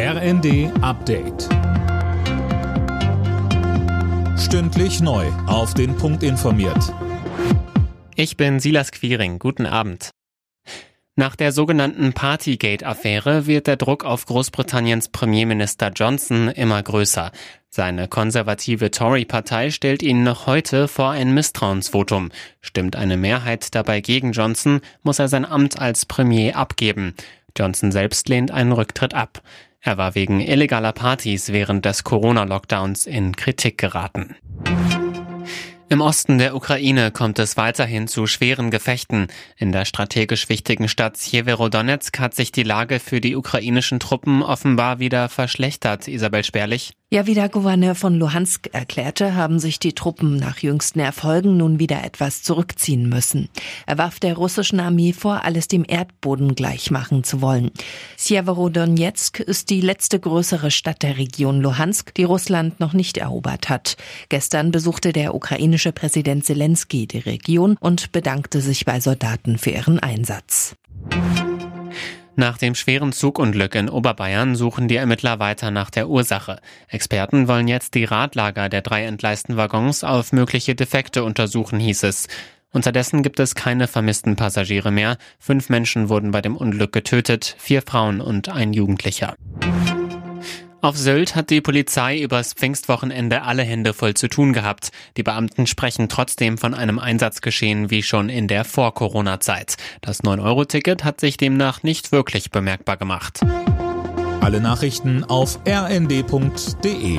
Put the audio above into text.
RND Update. Stündlich neu. Auf den Punkt informiert. Ich bin Silas Quiring. Guten Abend. Nach der sogenannten Partygate-Affäre wird der Druck auf Großbritanniens Premierminister Johnson immer größer. Seine konservative Tory-Partei stellt ihn noch heute vor ein Misstrauensvotum. Stimmt eine Mehrheit dabei gegen Johnson, muss er sein Amt als Premier abgeben. Johnson selbst lehnt einen Rücktritt ab. Er war wegen illegaler Partys während des Corona-Lockdowns in Kritik geraten. Im Osten der Ukraine kommt es weiterhin zu schweren Gefechten. In der strategisch wichtigen Stadt Sjeverodonetsk hat sich die Lage für die ukrainischen Truppen offenbar wieder verschlechtert. Isabel Spärlich. Ja, wie der Gouverneur von Luhansk erklärte, haben sich die Truppen nach jüngsten Erfolgen nun wieder etwas zurückziehen müssen. Er warf der russischen Armee vor, alles dem Erdboden gleichmachen zu wollen. Sjeverodonetsk ist die letzte größere Stadt der Region Luhansk, die Russland noch nicht erobert hat. Gestern besuchte der ukrainische Präsident Zelensky die Region und bedankte sich bei Soldaten für ihren Einsatz. Nach dem schweren Zugunglück in Oberbayern suchen die Ermittler weiter nach der Ursache. Experten wollen jetzt die Radlager der drei entgleisten Waggons auf mögliche Defekte untersuchen, hieß es. Unterdessen gibt es keine vermissten Passagiere mehr. Fünf Menschen wurden bei dem Unglück getötet, vier Frauen und ein Jugendlicher. Auf Sylt hat die Polizei übers Pfingstwochenende alle Hände voll zu tun gehabt. Die Beamten sprechen trotzdem von einem Einsatzgeschehen wie schon in der Vor-Corona-Zeit. Das 9-Euro-Ticket hat sich demnach nicht wirklich bemerkbar gemacht. Alle Nachrichten auf rnd.de